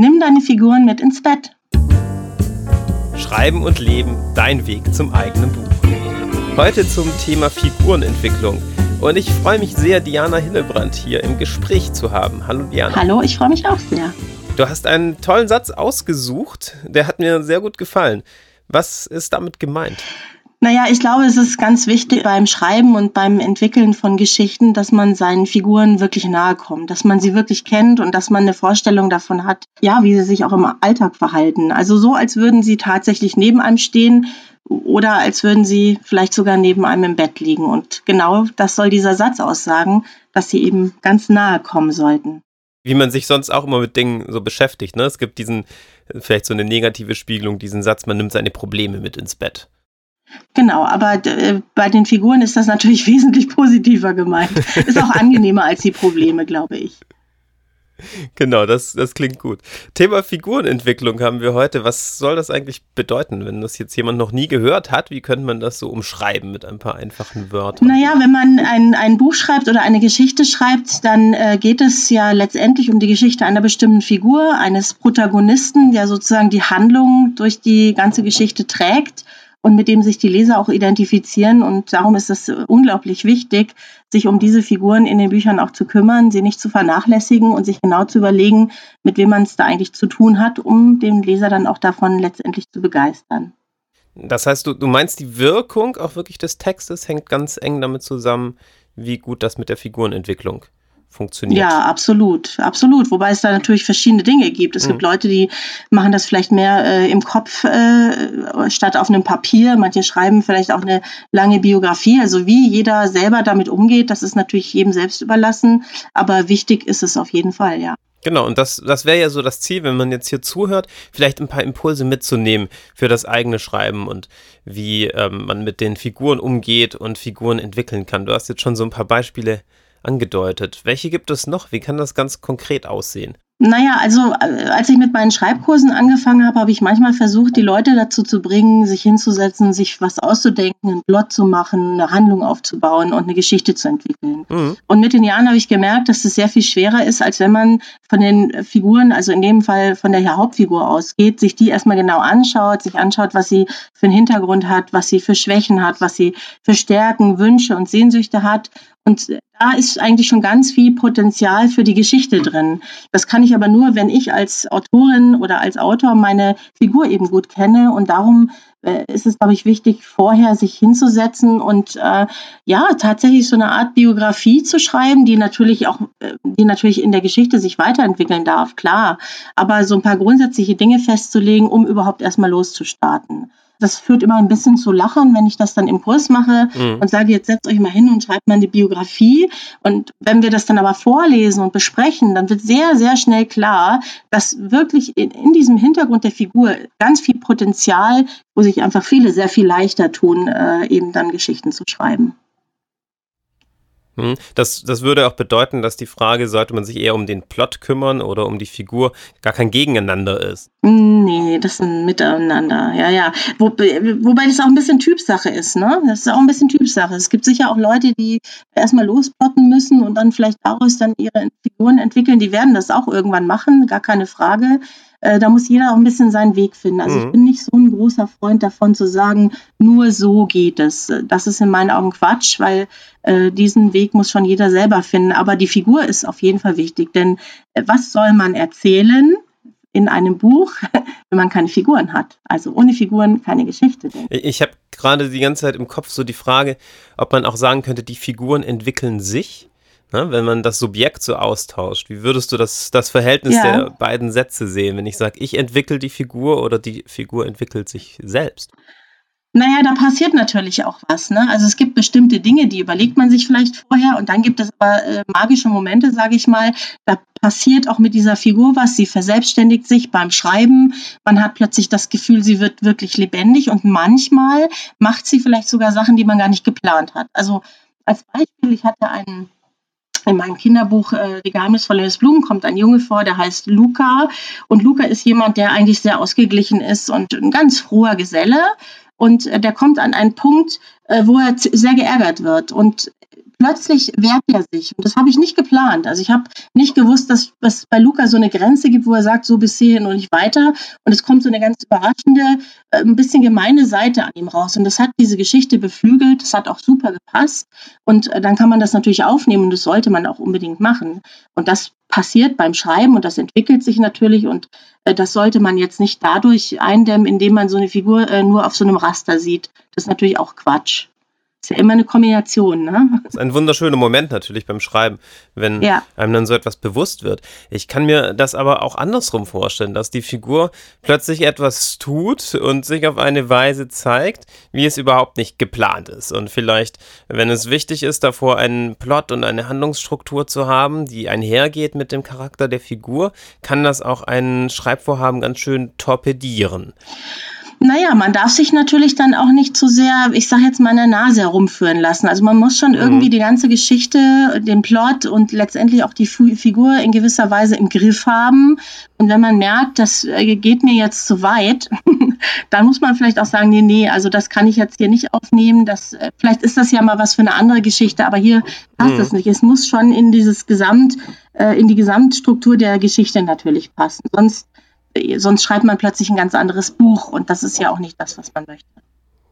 Nimm deine Figuren mit ins Bett. Schreiben und Leben, dein Weg zum eigenen Buch. Heute zum Thema Figurenentwicklung. Und ich freue mich sehr, Diana Hillebrand hier im Gespräch zu haben. Hallo Diana. Hallo, ich freue mich auch sehr. Du hast einen tollen Satz ausgesucht, der hat mir sehr gut gefallen. Was ist damit gemeint? Naja, ich glaube, es ist ganz wichtig beim Schreiben und beim Entwickeln von Geschichten, dass man seinen Figuren wirklich nahe kommt, dass man sie wirklich kennt und dass man eine Vorstellung davon hat, ja, wie sie sich auch im Alltag verhalten. Also so, als würden sie tatsächlich neben einem stehen oder als würden sie vielleicht sogar neben einem im Bett liegen. Und genau das soll dieser Satz aussagen, dass sie eben ganz nahe kommen sollten wie man sich sonst auch immer mit Dingen so beschäftigt. Ne? Es gibt diesen, vielleicht so eine negative Spiegelung, diesen Satz, man nimmt seine Probleme mit ins Bett. Genau, aber äh, bei den Figuren ist das natürlich wesentlich positiver gemeint. Ist auch angenehmer als die Probleme, glaube ich. Genau, das, das klingt gut. Thema Figurenentwicklung haben wir heute. Was soll das eigentlich bedeuten, wenn das jetzt jemand noch nie gehört hat? Wie könnte man das so umschreiben mit ein paar einfachen Wörtern? Naja, wenn man ein, ein Buch schreibt oder eine Geschichte schreibt, dann äh, geht es ja letztendlich um die Geschichte einer bestimmten Figur, eines Protagonisten, der sozusagen die Handlung durch die ganze Geschichte trägt und mit dem sich die Leser auch identifizieren. Und darum ist es unglaublich wichtig, sich um diese Figuren in den Büchern auch zu kümmern, sie nicht zu vernachlässigen und sich genau zu überlegen, mit wem man es da eigentlich zu tun hat, um den Leser dann auch davon letztendlich zu begeistern. Das heißt, du, du meinst, die Wirkung auch wirklich des Textes hängt ganz eng damit zusammen, wie gut das mit der Figurenentwicklung funktioniert. Ja, absolut, absolut. Wobei es da natürlich verschiedene Dinge gibt. Es mhm. gibt Leute, die machen das vielleicht mehr äh, im Kopf äh, statt auf einem Papier. Manche schreiben vielleicht auch eine lange Biografie. Also wie jeder selber damit umgeht, das ist natürlich jedem selbst überlassen. Aber wichtig ist es auf jeden Fall, ja. Genau, und das, das wäre ja so das Ziel, wenn man jetzt hier zuhört, vielleicht ein paar Impulse mitzunehmen für das eigene Schreiben und wie ähm, man mit den Figuren umgeht und Figuren entwickeln kann. Du hast jetzt schon so ein paar Beispiele angedeutet. Welche gibt es noch? Wie kann das ganz konkret aussehen? Naja, also äh, als ich mit meinen Schreibkursen angefangen habe, habe ich manchmal versucht, die Leute dazu zu bringen, sich hinzusetzen, sich was auszudenken, einen Plot zu machen, eine Handlung aufzubauen und eine Geschichte zu entwickeln. Mhm. Und mit den Jahren habe ich gemerkt, dass es sehr viel schwerer ist, als wenn man von den Figuren, also in dem Fall von der Hauptfigur ausgeht, sich die erstmal genau anschaut, sich anschaut, was sie für einen Hintergrund hat, was sie für Schwächen hat, was sie für Stärken, Wünsche und Sehnsüchte hat und da ist eigentlich schon ganz viel Potenzial für die Geschichte drin. Das kann ich aber nur, wenn ich als Autorin oder als Autor meine Figur eben gut kenne. Und darum äh, ist es, glaube ich, wichtig, vorher sich hinzusetzen und äh, ja, tatsächlich so eine Art Biografie zu schreiben, die natürlich auch, äh, die natürlich in der Geschichte sich weiterentwickeln darf, klar. Aber so ein paar grundsätzliche Dinge festzulegen, um überhaupt erstmal loszustarten. Das führt immer ein bisschen zu Lachen, wenn ich das dann im Kurs mache mhm. und sage, jetzt setzt euch mal hin und schreibt mal eine Biografie. Und wenn wir das dann aber vorlesen und besprechen, dann wird sehr, sehr schnell klar, dass wirklich in, in diesem Hintergrund der Figur ganz viel Potenzial, wo sich einfach viele sehr viel leichter tun, äh, eben dann Geschichten zu schreiben. Hm? Das, das würde auch bedeuten, dass die Frage, sollte man sich eher um den Plot kümmern oder um die Figur, gar kein Gegeneinander ist. Nee, das ist ein Miteinander, ja, ja. Wo, wobei das auch ein bisschen Typsache ist, ne? Das ist auch ein bisschen Typsache. Es gibt sicher auch Leute, die erstmal losplotten müssen und dann vielleicht daraus dann ihre Figuren entwickeln. Die werden das auch irgendwann machen, gar keine Frage. Äh, da muss jeder auch ein bisschen seinen Weg finden. Also mhm. ich bin nicht so ein großer Freund davon zu sagen, nur so geht es. Das ist in meinen Augen Quatsch, weil äh, diesen Weg muss schon jeder selber finden. Aber die Figur ist auf jeden Fall wichtig, denn äh, was soll man erzählen? in einem Buch, wenn man keine Figuren hat. Also ohne Figuren keine Geschichte. Ich habe gerade die ganze Zeit im Kopf so die Frage, ob man auch sagen könnte, die Figuren entwickeln sich. Ne, wenn man das Subjekt so austauscht, wie würdest du das, das Verhältnis ja. der beiden Sätze sehen, wenn ich sage, ich entwickle die Figur oder die Figur entwickelt sich selbst? Naja, da passiert natürlich auch was. Ne? Also es gibt bestimmte Dinge, die überlegt man sich vielleicht vorher und dann gibt es aber äh, magische Momente, sage ich mal. Da passiert auch mit dieser Figur was. Sie verselbstständigt sich beim Schreiben. Man hat plötzlich das Gefühl, sie wird wirklich lebendig und manchmal macht sie vielleicht sogar Sachen, die man gar nicht geplant hat. Also als Beispiel, ich hatte einen in meinem Kinderbuch äh, Die geheimnisvolle des Blumen kommt ein Junge vor, der heißt Luca. Und Luca ist jemand, der eigentlich sehr ausgeglichen ist und ein ganz froher Geselle. Und äh, der kommt an einen Punkt, äh, wo er sehr geärgert wird. Und plötzlich wehrt er sich. Und das habe ich nicht geplant. Also ich habe nicht gewusst, dass es bei Luca so eine Grenze gibt, wo er sagt, so bis hierhin und nicht weiter. Und es kommt so eine ganz überraschende, äh, ein bisschen gemeine Seite an ihm raus. Und das hat diese Geschichte beflügelt. Das hat auch super gepasst. Und äh, dann kann man das natürlich aufnehmen und das sollte man auch unbedingt machen. Und das passiert beim Schreiben und das entwickelt sich natürlich und äh, das sollte man jetzt nicht dadurch eindämmen, indem man so eine Figur nur auf so einem Raster sieht. Das ist natürlich auch Quatsch. Ist ja immer eine Kombination, ne? Das ist ein wunderschöner Moment natürlich beim Schreiben, wenn ja. einem dann so etwas bewusst wird. Ich kann mir das aber auch andersrum vorstellen, dass die Figur plötzlich etwas tut und sich auf eine Weise zeigt, wie es überhaupt nicht geplant ist. Und vielleicht, wenn es wichtig ist, davor einen Plot und eine Handlungsstruktur zu haben, die einhergeht mit dem Charakter der Figur, kann das auch ein Schreibvorhaben ganz schön torpedieren. Naja, man darf sich natürlich dann auch nicht zu sehr, ich sage jetzt mal, in der Nase herumführen lassen. Also man muss schon mhm. irgendwie die ganze Geschichte, den Plot und letztendlich auch die Figur in gewisser Weise im Griff haben. Und wenn man merkt, das äh, geht mir jetzt zu weit, dann muss man vielleicht auch sagen, nee, nee, also das kann ich jetzt hier nicht aufnehmen. Das, äh, vielleicht ist das ja mal was für eine andere Geschichte, aber hier passt mhm. das nicht. Es muss schon in dieses Gesamt, äh, in die Gesamtstruktur der Geschichte natürlich passen. Sonst sonst schreibt man plötzlich ein ganz anderes Buch und das ist ja auch nicht das, was man möchte.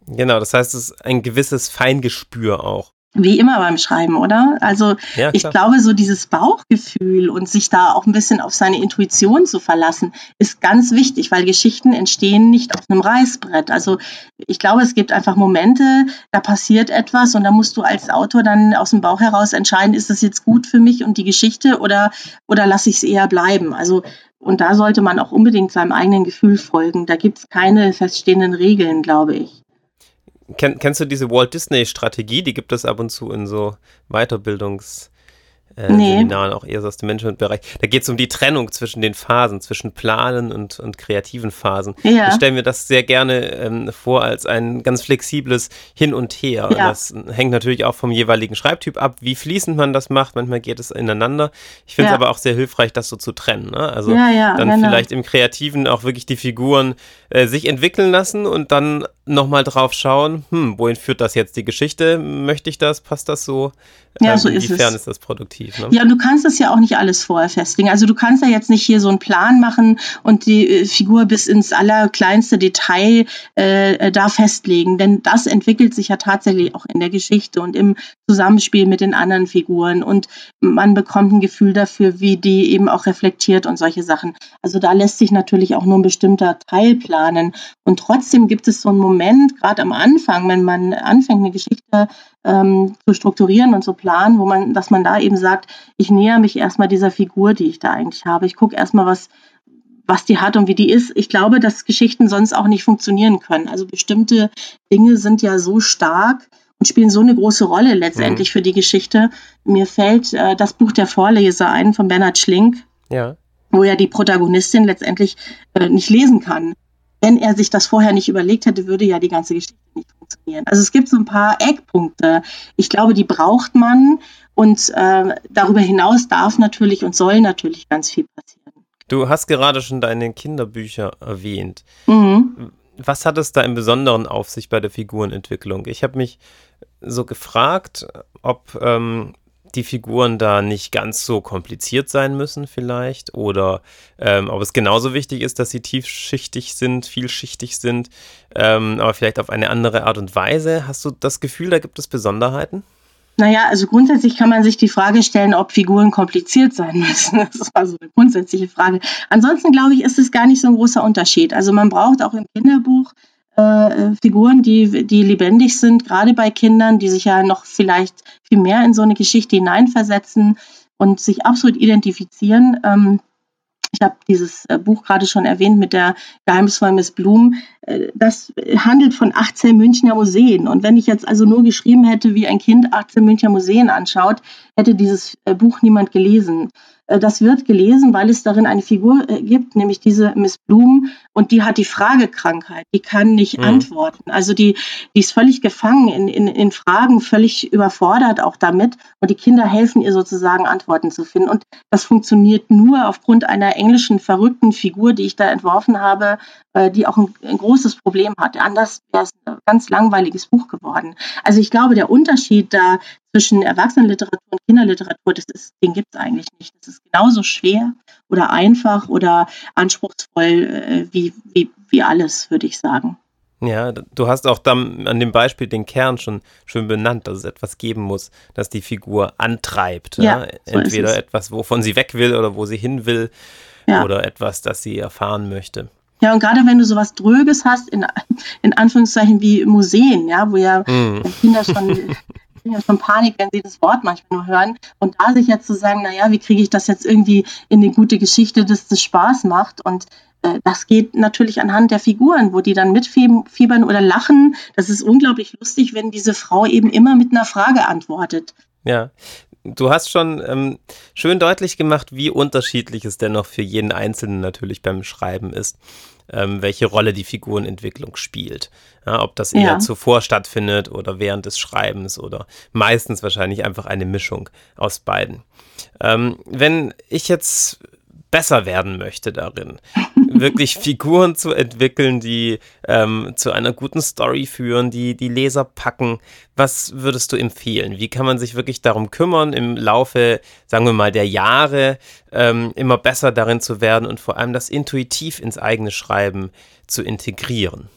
Genau, das heißt, es ist ein gewisses Feingespür auch. Wie immer beim Schreiben, oder? Also ja, ich glaube, so dieses Bauchgefühl und sich da auch ein bisschen auf seine Intuition zu verlassen, ist ganz wichtig, weil Geschichten entstehen nicht auf einem Reißbrett. Also ich glaube, es gibt einfach Momente, da passiert etwas und da musst du als Autor dann aus dem Bauch heraus entscheiden, ist das jetzt gut für mich und die Geschichte oder, oder lasse ich es eher bleiben? Also und da sollte man auch unbedingt seinem eigenen Gefühl folgen. Da gibt es keine feststehenden Regeln, glaube ich. Ken, kennst du diese Walt Disney-Strategie? Die gibt es ab und zu in so Weiterbildungs- äh, nee. Seminaren, auch eher so aus dem Managementbereich. Da geht es um die Trennung zwischen den Phasen, zwischen Planen und, und kreativen Phasen. Ja. Ich stelle mir das sehr gerne ähm, vor als ein ganz flexibles Hin und Her. Ja. Das hängt natürlich auch vom jeweiligen Schreibtyp ab, wie fließend man das macht. Manchmal geht es ineinander. Ich finde es ja. aber auch sehr hilfreich, das so zu trennen. Ne? Also dann genau. vielleicht im Kreativen auch wirklich die Figuren äh, sich entwickeln lassen und dann nochmal drauf schauen, hm, wohin führt das jetzt die Geschichte? Möchte ich das? Passt das so? Ja, ähm, so ist inwiefern es. ist das produktiv? Ne? Ja, du kannst das ja auch nicht alles vorher festlegen. Also du kannst ja jetzt nicht hier so einen Plan machen und die äh, Figur bis ins allerkleinste Detail äh, da festlegen. Denn das entwickelt sich ja tatsächlich auch in der Geschichte und im Zusammenspiel mit den anderen Figuren. Und man bekommt ein Gefühl dafür, wie die eben auch reflektiert und solche Sachen. Also da lässt sich natürlich auch nur ein bestimmter Teil planen. Und trotzdem gibt es so einen Moment, gerade am Anfang, wenn man anfängt, eine Geschichte ähm, zu strukturieren und zu planen, wo man, dass man da eben sagt, ich näher mich erstmal dieser Figur, die ich da eigentlich habe. Ich gucke erstmal, was, was die hat und wie die ist. Ich glaube, dass Geschichten sonst auch nicht funktionieren können. Also bestimmte Dinge sind ja so stark und spielen so eine große Rolle letztendlich mhm. für die Geschichte. Mir fällt äh, das Buch der Vorleser ein von Bernhard Schlink, ja. wo ja die Protagonistin letztendlich äh, nicht lesen kann wenn er sich das vorher nicht überlegt hätte, würde ja die ganze Geschichte nicht funktionieren. Also es gibt so ein paar Eckpunkte. Ich glaube, die braucht man und äh, darüber hinaus darf natürlich und soll natürlich ganz viel passieren. Du hast gerade schon deine Kinderbücher erwähnt. Mhm. Was hat es da im Besonderen auf sich bei der Figurenentwicklung? Ich habe mich so gefragt, ob ähm, die Figuren da nicht ganz so kompliziert sein müssen vielleicht oder ähm, ob es genauso wichtig ist, dass sie tiefschichtig sind, vielschichtig sind, ähm, aber vielleicht auf eine andere Art und Weise. Hast du das Gefühl, da gibt es Besonderheiten? Naja, also grundsätzlich kann man sich die Frage stellen, ob Figuren kompliziert sein müssen. Das war so eine grundsätzliche Frage. Ansonsten glaube ich, ist es gar nicht so ein großer Unterschied. Also man braucht auch im Kinderbuch äh, Figuren, die, die lebendig sind, gerade bei Kindern, die sich ja noch vielleicht viel mehr in so eine Geschichte hineinversetzen und sich absolut identifizieren. Ähm, ich habe dieses äh, Buch gerade schon erwähnt mit der Geheimnisvoll Miss Blum. Äh, das handelt von 18 Münchner Museen. Und wenn ich jetzt also nur geschrieben hätte, wie ein Kind 18 Münchner Museen anschaut, hätte dieses Buch niemand gelesen. Äh, das wird gelesen, weil es darin eine Figur äh, gibt, nämlich diese Miss Bloom, und die hat die Fragekrankheit, die kann nicht mhm. antworten. Also die, die ist völlig gefangen in, in, in Fragen, völlig überfordert auch damit. Und die Kinder helfen ihr sozusagen, Antworten zu finden. Und das funktioniert nur aufgrund einer englischen verrückten Figur, die ich da entworfen habe, äh, die auch ein, ein großes Problem hat. Anders wäre es ein ganz langweiliges Buch geworden. Also ich glaube, der Unterschied da zwischen Erwachsenenliteratur und Kinderliteratur, das ist, den gibt es eigentlich nicht. Das ist genauso schwer oder einfach oder anspruchsvoll äh, wie, wie, wie alles, würde ich sagen. Ja, du hast auch dann an dem Beispiel den Kern schon schön benannt, dass es etwas geben muss, das die Figur antreibt. Ja, ja? So Entweder etwas, wovon sie weg will oder wo sie hin will ja. oder etwas, das sie erfahren möchte. Ja, und gerade wenn du sowas Dröges hast, in, in Anführungszeichen wie Museen, ja, wo ja mm. Kinder schon ja schon Panik, wenn sie das Wort manchmal nur hören. Und da sich jetzt zu sagen, naja, wie kriege ich das jetzt irgendwie in eine gute Geschichte, dass das Spaß macht und äh, das geht natürlich anhand der Figuren, wo die dann mitfiebern oder lachen. Das ist unglaublich lustig, wenn diese Frau eben immer mit einer Frage antwortet. Ja, du hast schon ähm, schön deutlich gemacht, wie unterschiedlich es dennoch für jeden Einzelnen natürlich beim Schreiben ist, ähm, welche Rolle die Figurenentwicklung spielt. Ja, ob das eher ja. zuvor stattfindet oder während des Schreibens oder meistens wahrscheinlich einfach eine Mischung aus beiden. Ähm, wenn ich jetzt besser werden möchte darin, wirklich Figuren zu entwickeln, die ähm, zu einer guten Story führen, die die Leser packen. Was würdest du empfehlen? Wie kann man sich wirklich darum kümmern, im Laufe, sagen wir mal, der Jahre ähm, immer besser darin zu werden und vor allem das intuitiv ins eigene Schreiben zu integrieren?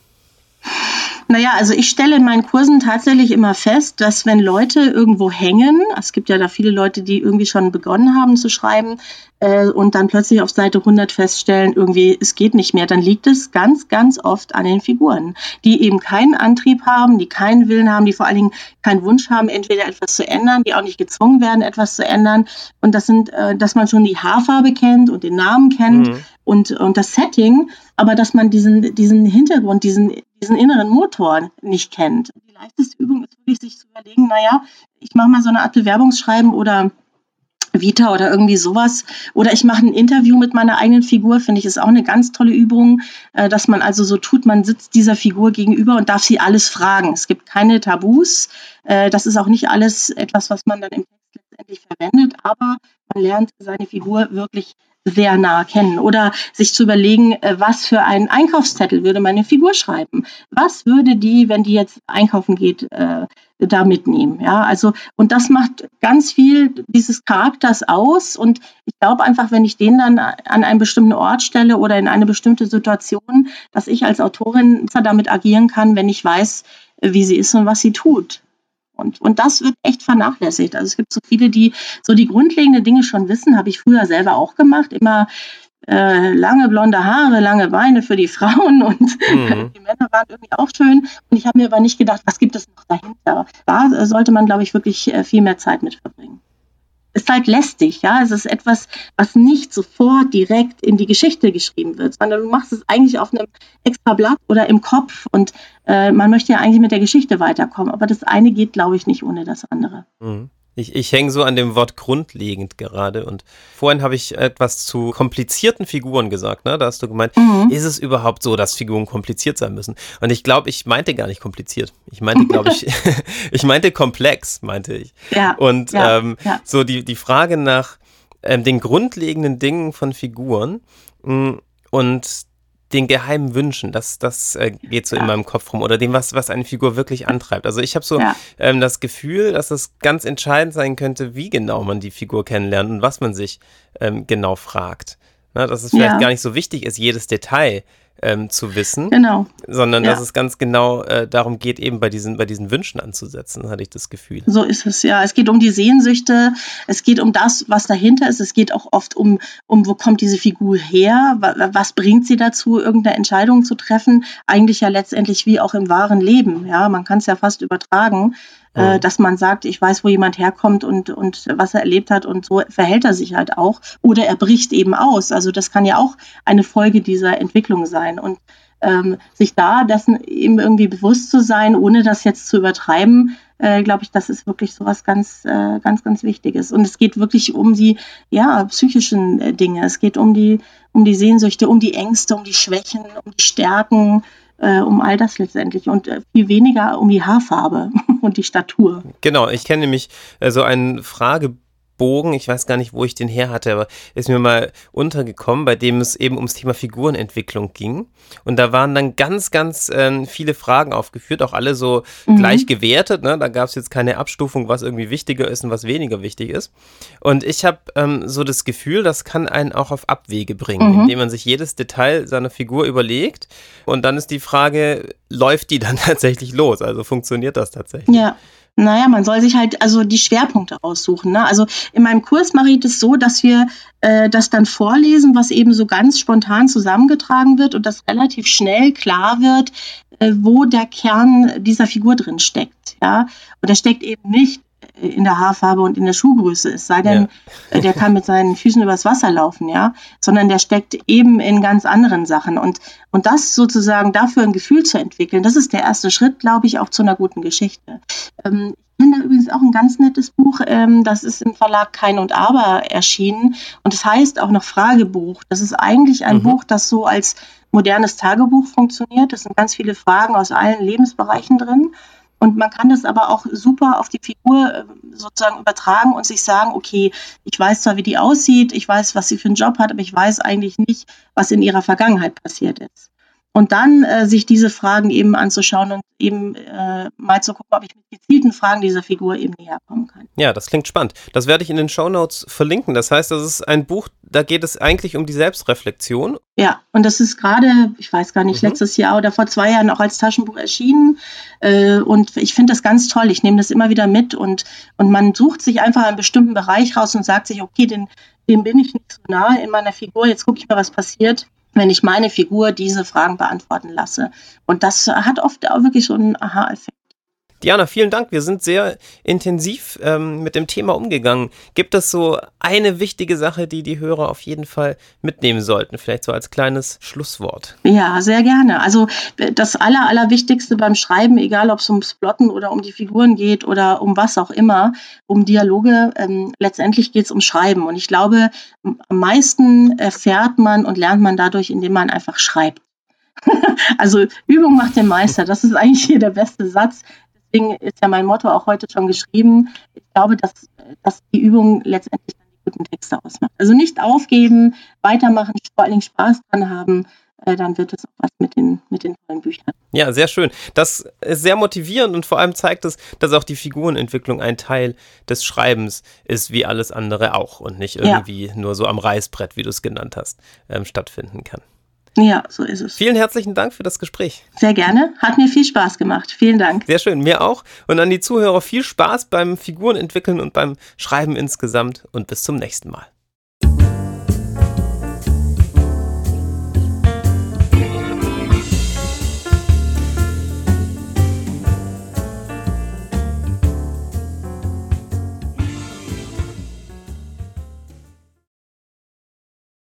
Naja, also ich stelle in meinen Kursen tatsächlich immer fest, dass wenn Leute irgendwo hängen, es gibt ja da viele Leute, die irgendwie schon begonnen haben zu schreiben äh, und dann plötzlich auf Seite 100 feststellen, irgendwie es geht nicht mehr, dann liegt es ganz, ganz oft an den Figuren, die eben keinen Antrieb haben, die keinen Willen haben, die vor allen Dingen keinen Wunsch haben, entweder etwas zu ändern, die auch nicht gezwungen werden, etwas zu ändern. Und das sind, äh, dass man schon die Haarfarbe kennt und den Namen kennt mhm. und, und das Setting, aber dass man diesen, diesen Hintergrund, diesen diesen inneren Motor nicht kennt. Die leichteste Übung ist wirklich, sich zu überlegen, naja, ich mache mal so eine Art Bewerbungsschreiben oder Vita oder irgendwie sowas. Oder ich mache ein Interview mit meiner eigenen Figur, finde ich, ist auch eine ganz tolle Übung, äh, dass man also so tut, man sitzt dieser Figur gegenüber und darf sie alles fragen. Es gibt keine Tabus. Äh, das ist auch nicht alles etwas, was man dann im letztendlich verwendet, aber man lernt seine Figur wirklich sehr nah kennen. Oder sich zu überlegen, äh, was für einen Einkaufszettel würde meine Figur schreiben? Was würde die, wenn die jetzt einkaufen geht, äh, da mitnehmen? Ja, also, und das macht ganz viel dieses Charakters aus. Und ich glaube einfach, wenn ich den dann an einen bestimmten Ort stelle oder in eine bestimmte Situation, dass ich als Autorin damit agieren kann, wenn ich weiß, wie sie ist und was sie tut. Und, und das wird echt vernachlässigt. Also es gibt so viele, die so die grundlegenden Dinge schon wissen, habe ich früher selber auch gemacht. Immer äh, lange blonde Haare, lange Beine für die Frauen und mhm. die Männer waren irgendwie auch schön. Und ich habe mir aber nicht gedacht, was gibt es noch dahinter? Da sollte man, glaube ich, wirklich äh, viel mehr Zeit mit verbringen ist halt lästig, ja. Es ist etwas, was nicht sofort direkt in die Geschichte geschrieben wird, sondern du machst es eigentlich auf einem extra Blatt oder im Kopf und äh, man möchte ja eigentlich mit der Geschichte weiterkommen. Aber das eine geht, glaube ich, nicht ohne das andere. Mhm. Ich, ich hänge so an dem Wort grundlegend gerade. Und vorhin habe ich etwas zu komplizierten Figuren gesagt. Ne? Da hast du gemeint, mhm. ist es überhaupt so, dass Figuren kompliziert sein müssen? Und ich glaube, ich meinte gar nicht kompliziert. Ich meinte, glaube ich, ich meinte komplex, meinte ich. Ja. Und ja, ähm, ja. so die, die Frage nach ähm, den grundlegenden Dingen von Figuren mh, mm, und den geheimen Wünschen, das, das äh, geht so ja. in meinem Kopf rum oder dem, was, was eine Figur wirklich antreibt. Also ich habe so ja. ähm, das Gefühl, dass es ganz entscheidend sein könnte, wie genau man die Figur kennenlernt und was man sich ähm, genau fragt. Na, dass es vielleicht ja. gar nicht so wichtig ist, jedes Detail ähm, zu wissen, genau. sondern ja. dass es ganz genau äh, darum geht, eben bei diesen, bei diesen Wünschen anzusetzen, hatte ich das Gefühl. So ist es, ja. Es geht um die Sehnsüchte, es geht um das, was dahinter ist, es geht auch oft um, um wo kommt diese Figur her, was bringt sie dazu, irgendeine Entscheidung zu treffen, eigentlich ja letztendlich wie auch im wahren Leben, ja, man kann es ja fast übertragen äh, dass man sagt, ich weiß, wo jemand herkommt und, und was er erlebt hat und so verhält er sich halt auch. Oder er bricht eben aus. Also das kann ja auch eine Folge dieser Entwicklung sein. Und ähm, sich da dessen eben irgendwie bewusst zu sein, ohne das jetzt zu übertreiben, äh, glaube ich, das ist wirklich so was ganz, äh, ganz, ganz Wichtiges. Und es geht wirklich um die ja, psychischen äh, Dinge. Es geht um die, um die Sehnsüchte, um die Ängste, um die Schwächen, um die Stärken, äh, um all das letztendlich und äh, viel weniger um die Haarfarbe und die Statur. Genau, ich kenne nämlich äh, so einen Fragebogen Bogen, ich weiß gar nicht, wo ich den her hatte, aber ist mir mal untergekommen, bei dem es eben ums Thema Figurenentwicklung ging. Und da waren dann ganz, ganz äh, viele Fragen aufgeführt, auch alle so mhm. gleich gewertet. Ne? Da gab es jetzt keine Abstufung, was irgendwie wichtiger ist und was weniger wichtig ist. Und ich habe ähm, so das Gefühl, das kann einen auch auf Abwege bringen, mhm. indem man sich jedes Detail seiner Figur überlegt. Und dann ist die Frage, läuft die dann tatsächlich los? Also funktioniert das tatsächlich? Ja. Naja, man soll sich halt also die Schwerpunkte aussuchen. Ne? Also in meinem Kurs mache ich das so, dass wir äh, das dann vorlesen, was eben so ganz spontan zusammengetragen wird und das relativ schnell klar wird, äh, wo der Kern dieser Figur drin steckt. Ja? Und der steckt eben nicht in der Haarfarbe und in der Schuhgröße, es sei denn, ja. Äh, der kann mit seinen Füßen übers Wasser laufen, ja, sondern der steckt eben in ganz anderen Sachen. Und, und das sozusagen dafür ein Gefühl zu entwickeln, das ist der erste Schritt, glaube ich, auch zu einer guten Geschichte. Ähm, ich finde übrigens auch ein ganz nettes Buch, ähm, das ist im Verlag Kein und Aber erschienen und es das heißt auch noch Fragebuch. Das ist eigentlich ein mhm. Buch, das so als modernes Tagebuch funktioniert. Es sind ganz viele Fragen aus allen Lebensbereichen drin. Und man kann das aber auch super auf die Figur äh, sozusagen übertragen und sich sagen, okay, ich weiß zwar, wie die aussieht, ich weiß, was sie für einen Job hat, aber ich weiß eigentlich nicht, was in ihrer Vergangenheit passiert ist. Und dann äh, sich diese Fragen eben anzuschauen und eben äh, mal zu gucken, ob ich mit gezielten Fragen dieser Figur eben näher kommen kann. Ja, das klingt spannend. Das werde ich in den Show Notes verlinken. Das heißt, das ist ein Buch, da geht es eigentlich um die Selbstreflexion. Ja, und das ist gerade, ich weiß gar nicht, mhm. letztes Jahr oder vor zwei Jahren auch als Taschenbuch erschienen. Äh, und ich finde das ganz toll. Ich nehme das immer wieder mit und, und man sucht sich einfach einen bestimmten Bereich raus und sagt sich, okay, den, dem bin ich nicht so nahe in meiner Figur, jetzt gucke ich mal, was passiert wenn ich meine Figur diese Fragen beantworten lasse. Und das hat oft auch wirklich so einen Aha-Effekt. Diana, vielen Dank. Wir sind sehr intensiv ähm, mit dem Thema umgegangen. Gibt es so eine wichtige Sache, die die Hörer auf jeden Fall mitnehmen sollten? Vielleicht so als kleines Schlusswort. Ja, sehr gerne. Also das Aller, Allerwichtigste beim Schreiben, egal ob es ums Plotten oder um die Figuren geht oder um was auch immer, um Dialoge, ähm, letztendlich geht es um Schreiben. Und ich glaube, am meisten erfährt man und lernt man dadurch, indem man einfach schreibt. also Übung macht den Meister. Das ist eigentlich hier der beste Satz deswegen ist ja mein Motto auch heute schon geschrieben. Ich glaube, dass, dass die Übung letztendlich dann die guten Texte ausmacht. Also nicht aufgeben, weitermachen, vor allen Dingen Spaß dran haben, äh, dann wird es auch was mit den, mit den tollen Büchern. Ja, sehr schön. Das ist sehr motivierend und vor allem zeigt es, dass auch die Figurenentwicklung ein Teil des Schreibens ist, wie alles andere auch und nicht irgendwie ja. nur so am Reißbrett, wie du es genannt hast, ähm, stattfinden kann. Ja, so ist es. Vielen herzlichen Dank für das Gespräch. Sehr gerne. Hat mir viel Spaß gemacht. Vielen Dank. Sehr schön, mir auch. Und an die Zuhörer viel Spaß beim Figurenentwickeln und beim Schreiben insgesamt und bis zum nächsten Mal.